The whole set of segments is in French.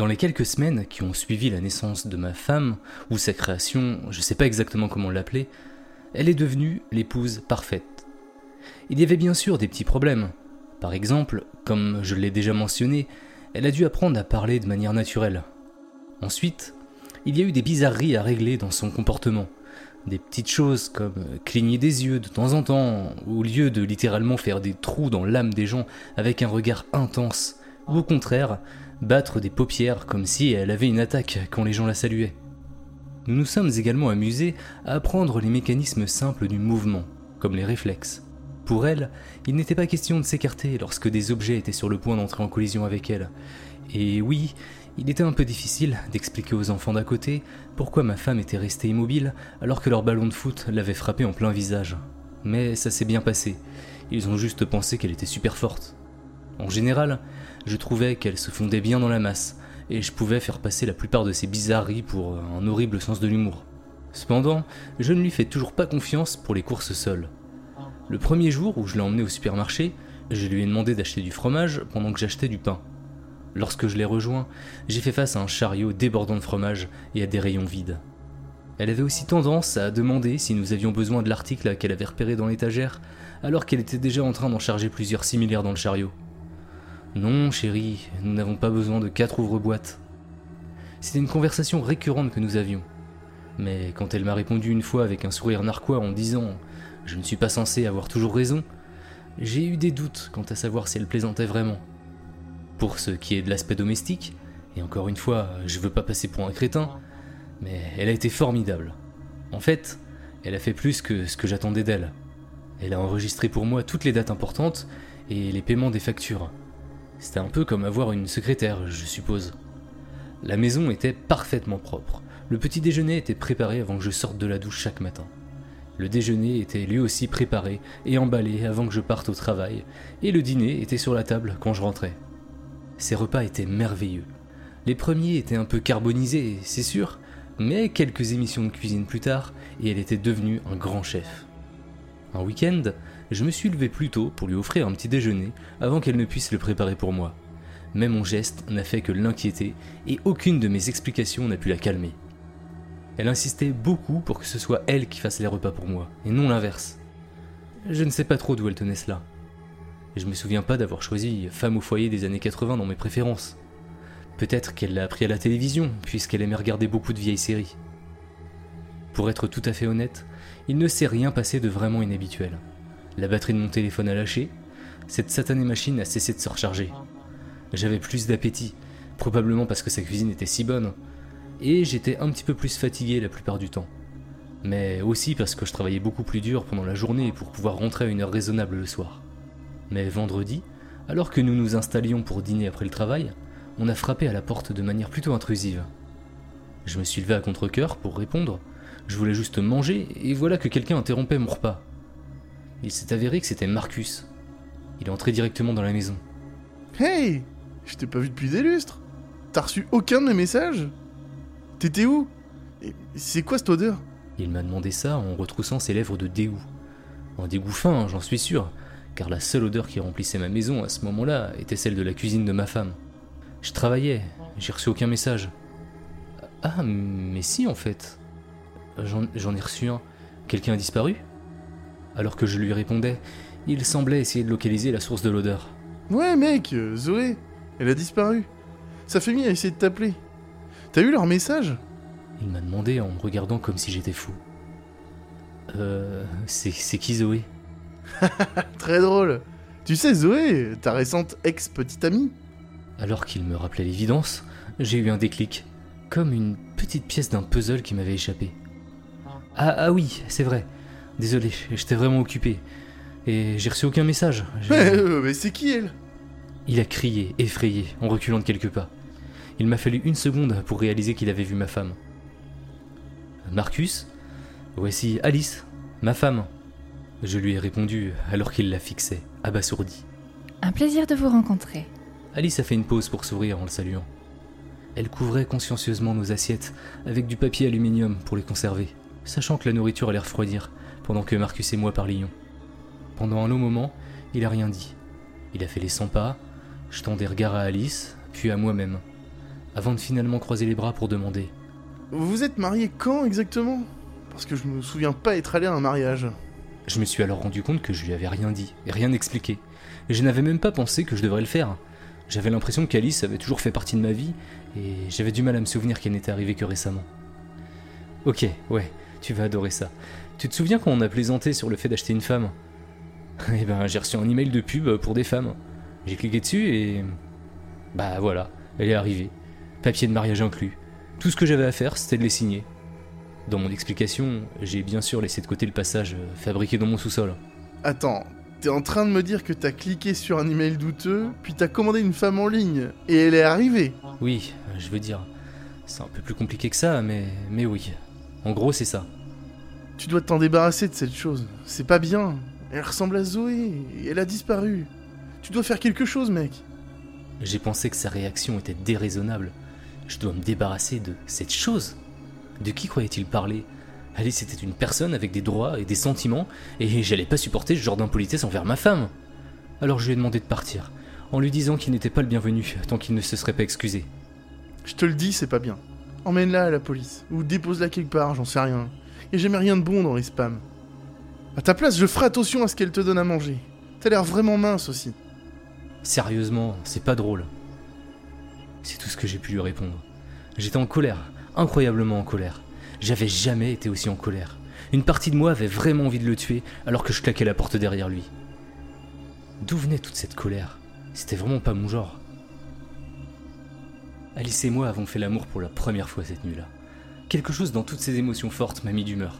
Dans les quelques semaines qui ont suivi la naissance de ma femme, ou sa création, je sais pas exactement comment l'appeler, elle est devenue l'épouse parfaite. Il y avait bien sûr des petits problèmes. Par exemple, comme je l'ai déjà mentionné, elle a dû apprendre à parler de manière naturelle. Ensuite, il y a eu des bizarreries à régler dans son comportement. Des petites choses comme cligner des yeux de temps en temps, au lieu de littéralement faire des trous dans l'âme des gens avec un regard intense, ou au contraire, battre des paupières comme si elle avait une attaque quand les gens la saluaient. Nous nous sommes également amusés à apprendre les mécanismes simples du mouvement, comme les réflexes. Pour elle, il n'était pas question de s'écarter lorsque des objets étaient sur le point d'entrer en collision avec elle. Et oui, il était un peu difficile d'expliquer aux enfants d'à côté pourquoi ma femme était restée immobile alors que leur ballon de foot l'avait frappée en plein visage. Mais ça s'est bien passé. Ils ont juste pensé qu'elle était super forte. En général, je trouvais qu'elle se fondait bien dans la masse, et je pouvais faire passer la plupart de ses bizarreries pour un horrible sens de l'humour. Cependant, je ne lui fais toujours pas confiance pour les courses seules. Le premier jour où je l'ai emmenée au supermarché, je lui ai demandé d'acheter du fromage pendant que j'achetais du pain. Lorsque je l'ai rejoint, j'ai fait face à un chariot débordant de fromage et à des rayons vides. Elle avait aussi tendance à demander si nous avions besoin de l'article qu'elle avait repéré dans l'étagère, alors qu'elle était déjà en train d'en charger plusieurs similaires dans le chariot. Non, chérie, nous n'avons pas besoin de quatre ouvre-boîtes. C'était une conversation récurrente que nous avions. Mais quand elle m'a répondu une fois avec un sourire narquois en disant Je ne suis pas censé avoir toujours raison, j'ai eu des doutes quant à savoir si elle plaisantait vraiment. Pour ce qui est de l'aspect domestique, et encore une fois, je veux pas passer pour un crétin, mais elle a été formidable. En fait, elle a fait plus que ce que j'attendais d'elle. Elle a enregistré pour moi toutes les dates importantes et les paiements des factures. C'était un peu comme avoir une secrétaire, je suppose. La maison était parfaitement propre. Le petit déjeuner était préparé avant que je sorte de la douche chaque matin. Le déjeuner était lui aussi préparé et emballé avant que je parte au travail, et le dîner était sur la table quand je rentrais. Ces repas étaient merveilleux. Les premiers étaient un peu carbonisés, c'est sûr, mais quelques émissions de cuisine plus tard, et elle était devenue un grand chef. Un week-end, je me suis levé plus tôt pour lui offrir un petit déjeuner avant qu'elle ne puisse le préparer pour moi. Mais mon geste n'a fait que l'inquiéter et aucune de mes explications n'a pu la calmer. Elle insistait beaucoup pour que ce soit elle qui fasse les repas pour moi, et non l'inverse. Je ne sais pas trop d'où elle tenait cela. Je me souviens pas d'avoir choisi femme au foyer des années 80 dans mes préférences. Peut-être qu'elle l'a appris à la télévision, puisqu'elle aimait regarder beaucoup de vieilles séries. Pour être tout à fait honnête, il ne s'est rien passé de vraiment inhabituel. La batterie de mon téléphone a lâché, cette satanée machine a cessé de se recharger. J'avais plus d'appétit, probablement parce que sa cuisine était si bonne. et j'étais un petit peu plus fatigué la plupart du temps. Mais aussi parce que je travaillais beaucoup plus dur pendant la journée pour pouvoir rentrer à une heure raisonnable le soir. Mais vendredi, alors que nous nous installions pour dîner après le travail, on a frappé à la porte de manière plutôt intrusive. Je me suis levé à contre-coeur pour répondre. Je voulais juste manger et voilà que quelqu'un interrompait mon repas. Il s'est avéré que c'était Marcus. Il est entré directement dans la maison. Hey Je t'ai pas vu depuis des lustres T'as reçu aucun de mes messages? T'étais où? Et c'est quoi cette odeur? Il m'a demandé ça en retroussant ses lèvres de dégoût. Un dégoût fin, hein, j'en suis sûr, car la seule odeur qui remplissait ma maison à ce moment-là était celle de la cuisine de ma femme. Je travaillais, j'ai reçu aucun message. Ah, mais si en fait. J'en j'en ai reçu un. Quelqu'un a disparu? Alors que je lui répondais, il semblait essayer de localiser la source de l'odeur. Ouais mec, Zoé, elle a disparu. Sa famille a essayé de t'appeler. T'as eu leur message? Il m'a demandé en me regardant comme si j'étais fou. Euh. C'est c'est qui Zoé? Très drôle. Tu sais Zoé, ta récente ex-petite amie Alors qu'il me rappelait l'évidence, j'ai eu un déclic, comme une petite pièce d'un puzzle qui m'avait échappé. Ah, ah oui, c'est vrai. Désolé, j'étais vraiment occupé. Et j'ai reçu aucun message. Mais, euh, mais c'est qui elle? Il a crié, effrayé, en reculant de quelques pas. Il m'a fallu une seconde pour réaliser qu'il avait vu ma femme. Marcus? Voici Alice, ma femme. Je lui ai répondu alors qu'il la fixait, abasourdi. Un plaisir de vous rencontrer. Alice a fait une pause pour sourire en le saluant. Elle couvrait consciencieusement nos assiettes avec du papier aluminium pour les conserver, sachant que la nourriture allait refroidir pendant que Marcus et moi parlions. Pendant un long moment, il a rien dit. Il a fait les 100 pas, jetant des regards à Alice, puis à moi-même, avant de finalement croiser les bras pour demander Vous vous êtes mariés quand exactement? Parce que je me souviens pas être allé à un mariage. Je me suis alors rendu compte que je lui avais rien dit, et rien expliqué. Et je n'avais même pas pensé que je devrais le faire. J'avais l'impression qu'Alice avait toujours fait partie de ma vie, et j'avais du mal à me souvenir qu'elle n'était arrivée que récemment. Ok, ouais, tu vas adorer ça. Tu te souviens quand on a plaisanté sur le fait d'acheter une femme? Eh ben, j'ai reçu un email de pub pour des femmes. J'ai cliqué dessus et. Bah voilà, elle est arrivée. Papier de mariage inclus. Tout ce que j'avais à faire, c'était de les signer. Dans mon explication, j'ai bien sûr laissé de côté le passage fabriqué dans mon sous-sol. Attends, t'es en train de me dire que t'as cliqué sur un email douteux, puis t'as commandé une femme en ligne, et elle est arrivée? Oui, je veux dire, c'est un peu plus compliqué que ça, mais, mais oui. En gros, c'est ça. Tu dois t'en débarrasser de cette chose. C'est pas bien. Elle ressemble à Zoé, et elle a disparu. Tu dois faire quelque chose, mec. J'ai pensé que sa réaction était déraisonnable. Je dois me débarrasser de cette chose. De qui croyait-il parler? Alice était une personne avec des droits et des sentiments, et j'allais pas supporter ce genre d'impolitesse envers ma femme. Alors je lui ai demandé de partir, en lui disant qu'il n'était pas le bienvenu tant qu'il ne se serait pas excusé. Je te le dis, c'est pas bien. Emmène-la à la police, ou dépose-la quelque part, j'en sais rien. Et jamais rien de bon dans les spams. À ta place, je ferai attention à ce qu'elle te donne à manger. T'as l'air vraiment mince aussi. Sérieusement, c'est pas drôle. C'est tout ce que j'ai pu lui répondre. J'étais en colère, incroyablement en colère. J'avais jamais été aussi en colère. Une partie de moi avait vraiment envie de le tuer alors que je claquais la porte derrière lui. D'où venait toute cette colère? C'était vraiment pas mon genre. Alice et moi avons fait l'amour pour la première fois cette nuit-là. Quelque chose dans toutes ces émotions fortes m'a mis d'humeur.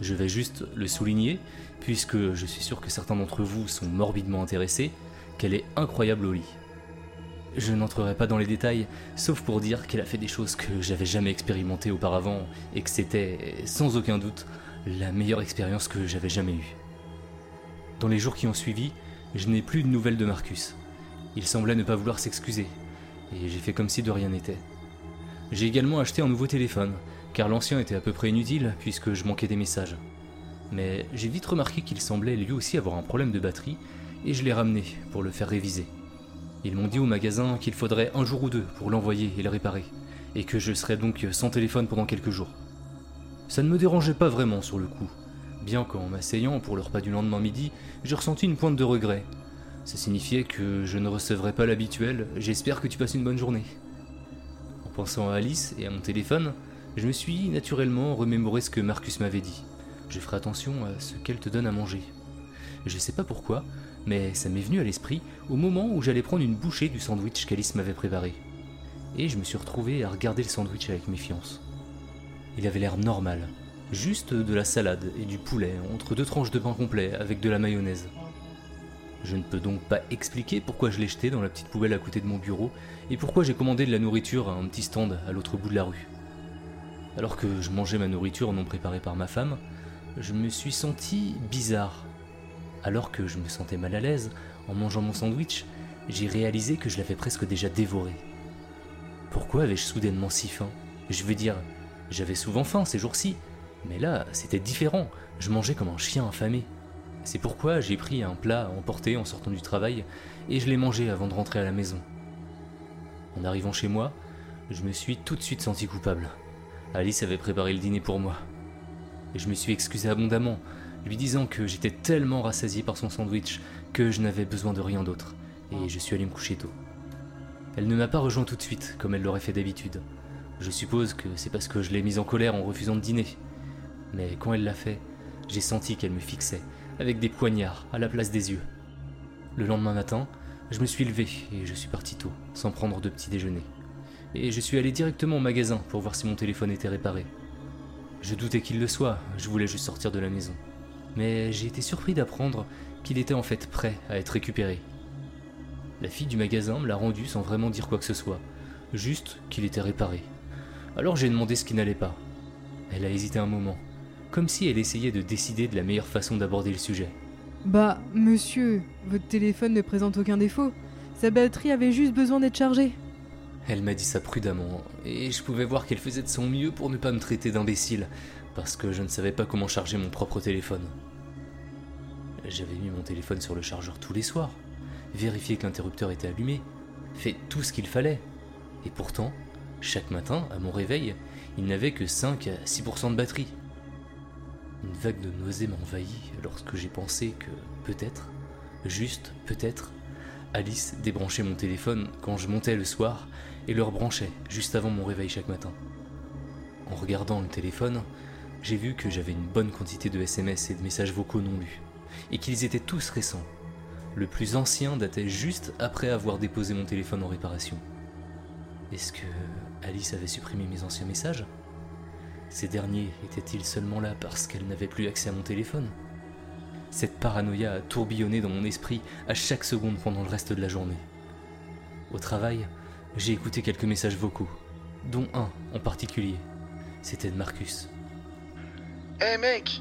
Je vais juste le souligner, puisque je suis sûr que certains d'entre vous sont morbidement intéressés, qu'elle est incroyable au lit. Je n'entrerai pas dans les détails, sauf pour dire qu'elle a fait des choses que j'avais jamais expérimentées auparavant et que c'était, sans aucun doute, la meilleure expérience que j'avais jamais eue. Dans les jours qui ont suivi, je n'ai plus de nouvelles de Marcus. Il semblait ne pas vouloir s'excuser, et j'ai fait comme si de rien n'était. J'ai également acheté un nouveau téléphone, car l'ancien était à peu près inutile puisque je manquais des messages. Mais j'ai vite remarqué qu'il semblait lui aussi avoir un problème de batterie, et je l'ai ramené pour le faire réviser. Ils m'ont dit au magasin qu'il faudrait un jour ou deux pour l'envoyer et le réparer, et que je serais donc sans téléphone pendant quelques jours. Ça ne me dérangeait pas vraiment sur le coup, bien qu'en m'asseyant pour le repas du lendemain midi, j'ai ressenti une pointe de regret. Ça signifiait que je ne recevrais pas l'habituel J'espère que tu passes une bonne journée. En pensant à Alice et à mon téléphone, je me suis naturellement remémoré ce que Marcus m'avait dit. Je ferai attention à ce qu'elle te donne à manger. Je sais pas pourquoi, mais ça m'est venu à l'esprit au moment où j'allais prendre une bouchée du sandwich qu'Alice m'avait préparé. et je me suis retrouvé à regarder le sandwich avec méfiance. Il avait l'air normal, juste de la salade et du poulet entre deux tranches de pain complet avec de la mayonnaise. Je ne peux donc pas expliquer pourquoi je l'ai jeté dans la petite poubelle à côté de mon bureau et pourquoi j'ai commandé de la nourriture à un petit stand à l'autre bout de la rue. Alors que je mangeais ma nourriture non préparée par ma femme, je me suis senti bizarre. Alors que je me sentais mal à l'aise en mangeant mon sandwich, j'ai réalisé que je l'avais presque déjà dévoré. Pourquoi avais-je soudainement si faim? Je veux dire, j'avais souvent faim ces jours-ci, mais là, c'était différent, je mangeais comme un chien affamé. C'est pourquoi j'ai pris un plat à emporter en sortant du travail et je l'ai mangé avant de rentrer à la maison. En arrivant chez moi, je me suis tout de suite senti coupable. Alice avait préparé le dîner pour moi. Et je me suis excusé abondamment, lui disant que j'étais tellement rassasié par son sandwich que je n'avais besoin de rien d'autre, et je suis allé me coucher tôt. Elle ne m'a pas rejoint tout de suite, comme elle l'aurait fait d'habitude. Je suppose que c'est parce que je l'ai mise en colère en refusant de dîner. Mais quand elle l'a fait, j'ai senti qu'elle me fixait, avec des poignards à la place des yeux. Le lendemain matin, je me suis levé et je suis parti tôt, sans prendre de petit déjeuner. Et je suis allé directement au magasin pour voir si mon téléphone était réparé. Je doutais qu'il le soit, je voulais juste sortir de la maison. Mais j'ai été surpris d'apprendre qu'il était en fait prêt à être récupéré. La fille du magasin me l'a rendu sans vraiment dire quoi que ce soit, juste qu'il était réparé. Alors j'ai demandé ce qui n'allait pas. Elle a hésité un moment, comme si elle essayait de décider de la meilleure façon d'aborder le sujet. Bah, monsieur, votre téléphone ne présente aucun défaut. Sa batterie avait juste besoin d'être chargée. Elle m'a dit ça prudemment, et je pouvais voir qu'elle faisait de son mieux pour ne pas me traiter d'imbécile, parce que je ne savais pas comment charger mon propre téléphone. J'avais mis mon téléphone sur le chargeur tous les soirs, vérifié que l'interrupteur était allumé, fait tout ce qu'il fallait. Et pourtant, chaque matin, à mon réveil, il n'avait que 5 à 6% de batterie. Une vague de nausée m'a envahi lorsque j'ai pensé que peut-être, juste peut-être, Alice débranchait mon téléphone quand je montais le soir et le rebranchait juste avant mon réveil chaque matin. En regardant le téléphone, j'ai vu que j'avais une bonne quantité de SMS et de messages vocaux non lus, et qu'ils étaient tous récents. Le plus ancien datait juste après avoir déposé mon téléphone en réparation. Est-ce que Alice avait supprimé mes anciens messages? Ces derniers étaient-ils seulement là parce qu'elle n'avait plus accès à mon téléphone? Cette paranoïa a tourbillonné dans mon esprit à chaque seconde pendant le reste de la journée. Au travail, j'ai écouté quelques messages vocaux, dont un en particulier. C'était de Marcus. Eh mec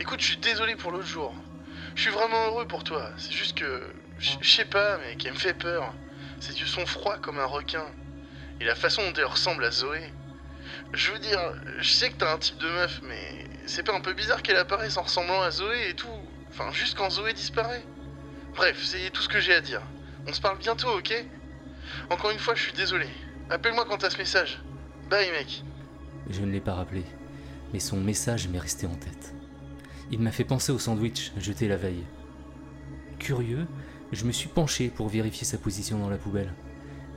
Écoute, je suis désolé pour l'autre jour. Je suis vraiment heureux pour toi. C'est juste que. Je sais pas, mec, elle me fait peur. Ses yeux sont froids comme un requin. Et la façon dont elle ressemble à Zoé. Je veux dire, je sais que t'as un type de meuf, mais c'est pas un peu bizarre qu'elle apparaisse en ressemblant à Zoé et tout Enfin, juste quand Zoé disparaît. Bref, c'est tout ce que j'ai à dire. On se parle bientôt, ok? Encore une fois, je suis désolé. Appelle-moi quand t'as ce message. Bye, mec. Je ne l'ai pas rappelé, mais son message m'est resté en tête. Il m'a fait penser au sandwich jeté la veille. Curieux, je me suis penché pour vérifier sa position dans la poubelle.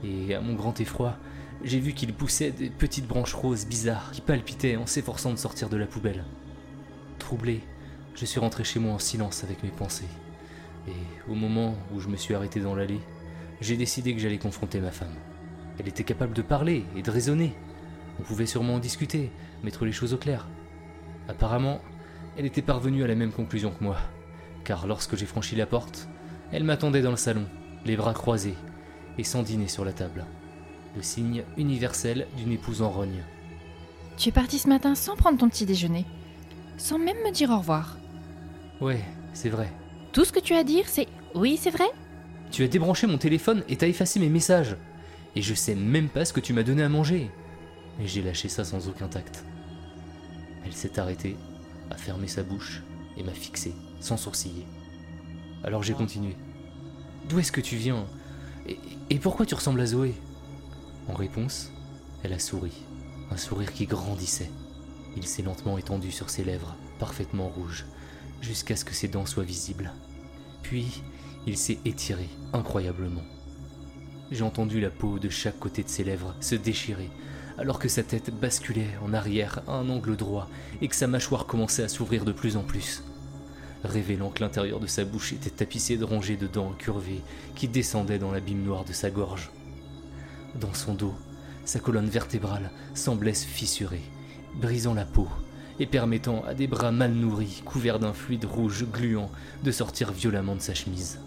Et à mon grand effroi, j'ai vu qu'il poussait des petites branches roses bizarres qui palpitaient en s'efforçant de sortir de la poubelle. Troublé, je suis rentré chez moi en silence avec mes pensées. Et au moment où je me suis arrêté dans l'allée, j'ai décidé que j'allais confronter ma femme. Elle était capable de parler et de raisonner. On pouvait sûrement en discuter, mettre les choses au clair. Apparemment, elle était parvenue à la même conclusion que moi, car lorsque j'ai franchi la porte, elle m'attendait dans le salon, les bras croisés, et sans dîner sur la table. Le signe universel d'une épouse en rogne. Tu es parti ce matin sans prendre ton petit déjeuner, sans même me dire au revoir. Ouais, c'est vrai. Tout ce que tu as à dire, c'est oui, c'est vrai Tu as débranché mon téléphone et t'as effacé mes messages. Et je sais même pas ce que tu m'as donné à manger. Et j'ai lâché ça sans aucun tact. Elle s'est arrêtée, a fermé sa bouche et m'a fixé, sans sourciller. Alors j'ai continué. D'où est-ce que tu viens? Et, et pourquoi tu ressembles à Zoé? En réponse, elle a souri, un sourire qui grandissait. Il s'est lentement étendu sur ses lèvres, parfaitement rouges, jusqu'à ce que ses dents soient visibles. Puis, il s'est étiré incroyablement. J'ai entendu la peau de chaque côté de ses lèvres se déchirer, alors que sa tête basculait en arrière à un angle droit et que sa mâchoire commençait à s'ouvrir de plus en plus, révélant que l'intérieur de sa bouche était tapissé de rangées de dents incurvées qui descendaient dans l'abîme noir de sa gorge. Dans son dos, sa colonne vertébrale semblait se fissurer, brisant la peau et permettant à des bras mal nourris, couverts d'un fluide rouge gluant, de sortir violemment de sa chemise.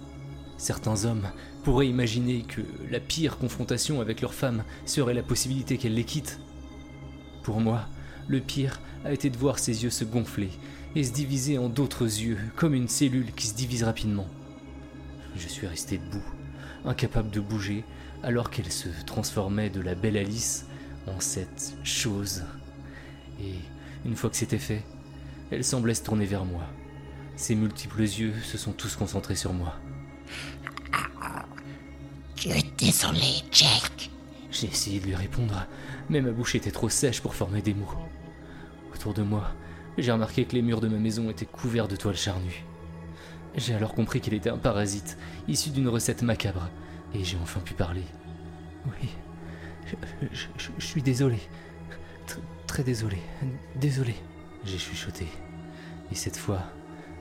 Certains hommes pourraient imaginer que la pire confrontation avec leur femme serait la possibilité qu'elle les quitte. Pour moi, le pire a été de voir ses yeux se gonfler et se diviser en d'autres yeux, comme une cellule qui se divise rapidement. Je suis resté debout, incapable de bouger, alors qu'elle se transformait de la belle Alice en cette chose. Et une fois que c'était fait, elle semblait se tourner vers moi. Ses multiples yeux se sont tous concentrés sur moi. Tu es désolé, Jake. J'ai essayé de lui répondre, mais ma bouche était trop sèche pour former des mots. Autour de moi, j'ai remarqué que les murs de ma maison étaient couverts de toiles charnues. J'ai alors compris qu'il était un parasite, issu d'une recette macabre, et j'ai enfin pu parler. Oui, je, je- je- je suis désolé. Tr- très désolé. Désolé. J'ai chuchoté. Et cette fois,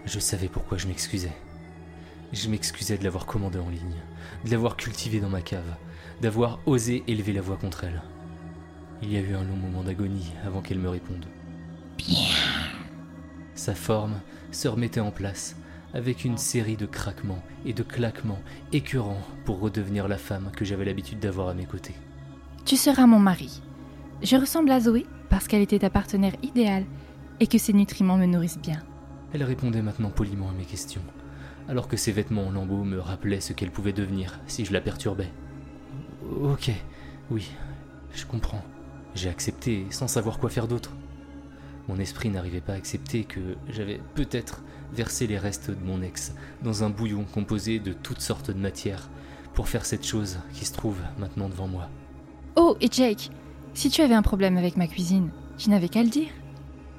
je savais pourquoi je m'excusais. Je m'excusais de l'avoir commandé en ligne, de l'avoir cultivé dans ma cave, d'avoir osé élever la voix contre elle. Il y a eu un long moment d'agonie avant qu'elle me réponde. Sa forme se remettait en place, avec une série de craquements et de claquements écœurants pour redevenir la femme que j'avais l'habitude d'avoir à mes côtés. Tu seras mon mari. Je ressemble à Zoé parce qu'elle était ta partenaire idéale et que ses nutriments me nourrissent bien. Elle répondait maintenant poliment à mes questions, alors que ses vêtements en lambeaux me rappelaient ce qu'elle pouvait devenir si je la perturbais. Ok, oui, je comprends. J'ai accepté sans savoir quoi faire d'autre. Mon esprit n'arrivait pas à accepter que j'avais peut-être versé les restes de mon ex dans un bouillon composé de toutes sortes de matières pour faire cette chose qui se trouve maintenant devant moi. Oh, et Jake, si tu avais un problème avec ma cuisine, tu n'avais qu'à le dire.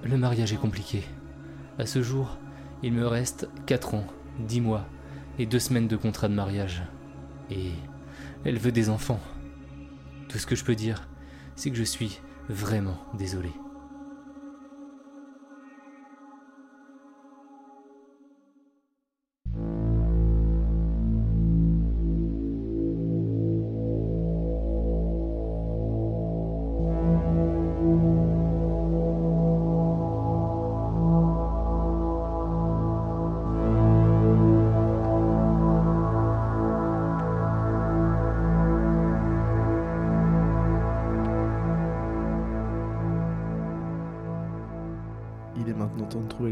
Le mariage est compliqué. À ce jour, il me reste 4 ans, 10 mois et 2 semaines de contrat de mariage. Et elle veut des enfants. Tout ce que je peux dire, c'est que je suis vraiment désolé.